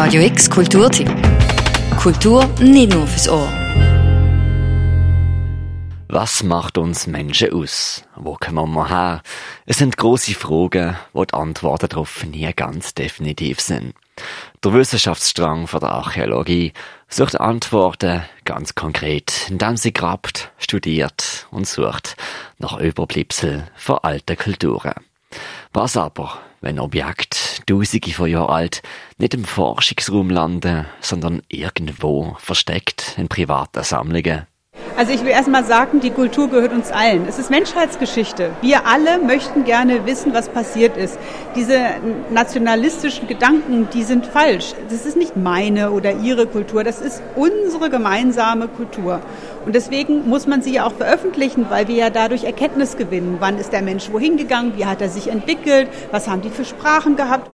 Radio X Kulturtipp. Kultur nicht nur fürs Ohr. Was macht uns Menschen aus? Wo kommen wir her? Es sind große Fragen, wo die Antworten darauf nie ganz definitiv sind. Der Wissenschaftsstrang von der Archäologie sucht Antworten ganz konkret, indem sie grabt, studiert und sucht nach Überbleibsel von alten Kulturen. Was aber, wenn Objekte, tausende von Jahren alt, nicht im Forschungsraum landen, sondern irgendwo versteckt in privaten Sammlungen? Also ich will erstmal sagen, die Kultur gehört uns allen. Es ist Menschheitsgeschichte. Wir alle möchten gerne wissen, was passiert ist. Diese nationalistischen Gedanken, die sind falsch. Das ist nicht meine oder ihre Kultur, das ist unsere gemeinsame Kultur. Und deswegen muss man sie ja auch veröffentlichen, weil wir ja dadurch Erkenntnis gewinnen. Wann ist der Mensch wohin gegangen? Wie hat er sich entwickelt? Was haben die für Sprachen gehabt?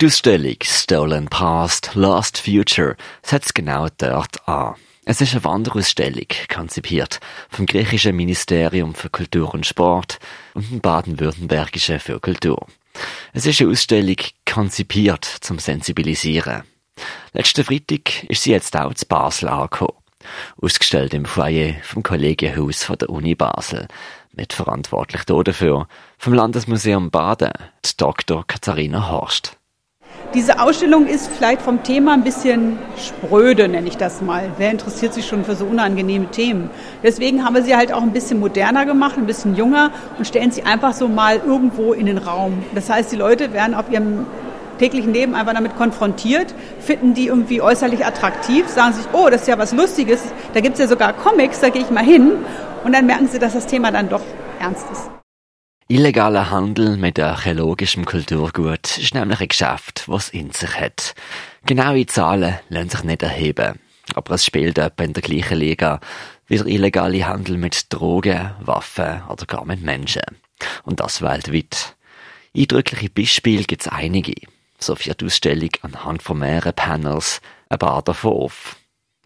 Die Ausstellung Stolen Past, Lost Future setzt genau dort an. Es ist eine Wanderausstellung, konzipiert vom griechischen Ministerium für Kultur und Sport und dem baden-württembergischen für Kultur. Es ist eine Ausstellung konzipiert zum Sensibilisieren. Letzten Freitag ist sie jetzt auch zu Basel angekommen. Ausgestellt im Foyer vom Kollegienhaus von der Uni Basel. Mitverantwortlich dafür vom Landesmuseum Baden, die Dr. Katharina Horst. Diese Ausstellung ist vielleicht vom Thema ein bisschen spröde, nenne ich das mal. Wer interessiert sich schon für so unangenehme Themen? Deswegen haben wir sie halt auch ein bisschen moderner gemacht, ein bisschen jünger und stellen sie einfach so mal irgendwo in den Raum. Das heißt, die Leute werden auf ihrem täglichen Leben einfach damit konfrontiert, finden die irgendwie äußerlich attraktiv, sagen sich, oh, das ist ja was Lustiges, da gibt es ja sogar Comics, da gehe ich mal hin. Und dann merken sie, dass das Thema dann doch ernst ist. Illegaler Handel mit archäologischem Kulturgut ist nämlich ein Geschäft, was in sich hat. Genaue Zahlen lassen sich nicht erheben, aber es spielt etwa in der gleichen Liga wie der illegale Handel mit Drogen, Waffen oder gar mit Menschen. Und das weltweit. Eindrückliche Beispiele gibt es einige. So wird die Ausstellung anhand von mehreren Panels ein paar davon auf.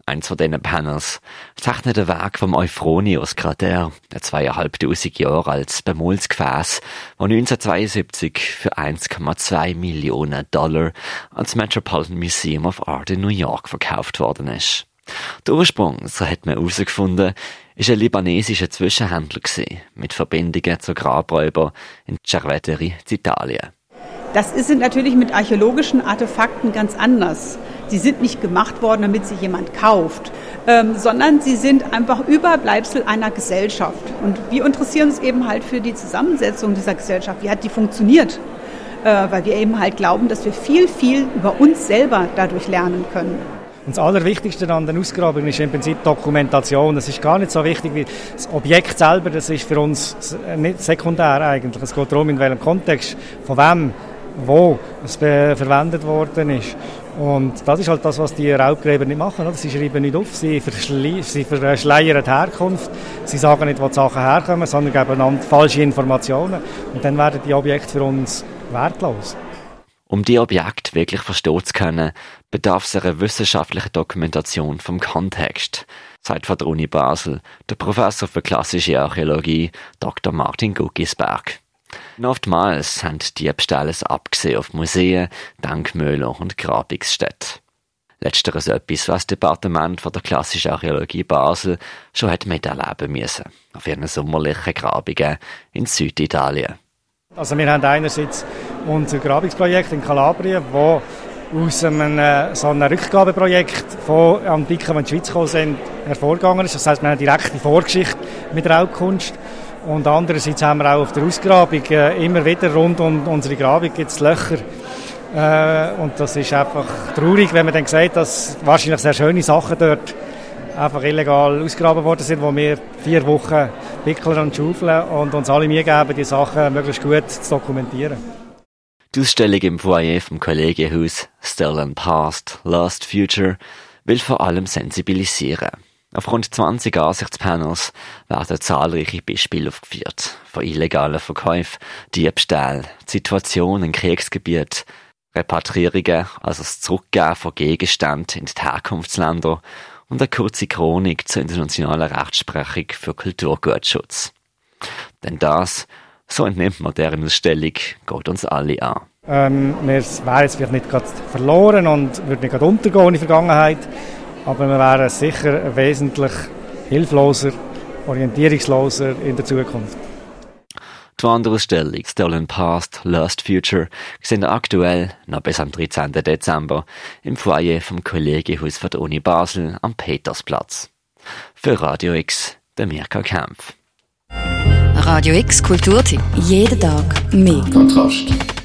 Eins von diesen Panels zeichnet den Weg vom Euphronius-Krater, ein zweieinhalbtausend Jahre altes Bemolsgefäß, das 1972 für 1,2 Millionen Dollar ans Metropolitan Museum of Art in New York verkauft worden ist. Der Ursprung, so hat man herausgefunden, ist ein libanesischer Zwischenhändler gewesen, mit Verbindungen zu Grabräubern in Cerveteri, Italien. Das ist natürlich mit archäologischen Artefakten ganz anders. Sie sind nicht gemacht worden, damit sie jemand kauft, ähm, sondern sie sind einfach Überbleibsel einer Gesellschaft. Und wir interessieren uns eben halt für die Zusammensetzung dieser Gesellschaft. Wie hat die funktioniert? Äh, weil wir eben halt glauben, dass wir viel, viel über uns selber dadurch lernen können. Und das Allerwichtigste an den Ausgrabungen ist im Prinzip Dokumentation. Es ist gar nicht so wichtig wie das Objekt selber, das ist für uns nicht sekundär eigentlich. Es geht darum, in welchem Kontext, von wem, wo es verwendet worden ist. Und das ist halt das, was die Raubgräber nicht machen. Sie schreiben nicht auf, sie, sie verschleiern die Herkunft, sie sagen nicht, wo die Sachen herkommen, sondern geben falsche Informationen. Und dann werden die Objekte für uns wertlos. Um die Objekte wirklich verstehen zu können, bedarf es einer wissenschaftlichen Dokumentation vom Kontext, sagt von der Uni Basel der Professor für klassische Archäologie Dr. Martin Guggisberg. Oftmals haben Diebstähle abgesehen auf Museen, Denkmäler und Grabungsstätten. Letzteres etwas, was das Departement von der klassischen Archäologie Basel schon hat miterleben müssen, auf ihren sommerlichen Grabungen in Süditalien. Also wir haben einerseits unser Grabungsprojekt in Kalabrien, wo aus einem äh, so einem Rückgabeprojekt von Antiken, die in die Schweiz gekommen sind, hervorgegangen ist. Das heißt, wir haben eine direkte Vorgeschichte mit Raubkunst. Und andererseits haben wir auch auf der Ausgrabung äh, immer wieder rund um unsere Grabung gibt es Löcher. Äh, und das ist einfach traurig, wenn man dann sieht, dass wahrscheinlich sehr schöne Sachen dort einfach illegal ausgraben worden sind, wo wir vier Wochen wickeln und schaufeln und uns alle Mühe geben, die Sachen möglichst gut zu dokumentieren. Die Ausstellung im Foyer vom Kollegienhaus Stolen Past, Lost Future will vor allem sensibilisieren. Auf rund 20 Ansichtspanels werden zahlreiche Beispiele aufgeführt. Von illegalen Verkäufen, Diebstählen, Situationen in Kriegsgebieten, Repatriierungen, also das Zurückgeben von Gegenständen in die Herkunftsländer und eine kurze Chronik zur internationalen Rechtsprechung für Kulturgutschutz. Denn das, so entnimmt man deren Ausstellung, geht uns alle an. Ähm, wir wären jetzt vielleicht nicht gerade verloren und würden nicht gerade untergehen in der Vergangenheit, aber wir wären sicher wesentlich hilfloser, orientierungsloser in der Zukunft. Die Wanderausstellung Stolen Past, Lost Future sehen aktuell noch bis am 13. Dezember im Foyer vom Kollegiehaus der Uni Basel am Petersplatz. Für Radio X, der Mirka Kempf. Radio X Kulturtipp. Jeden Tag mehr. Kontrast.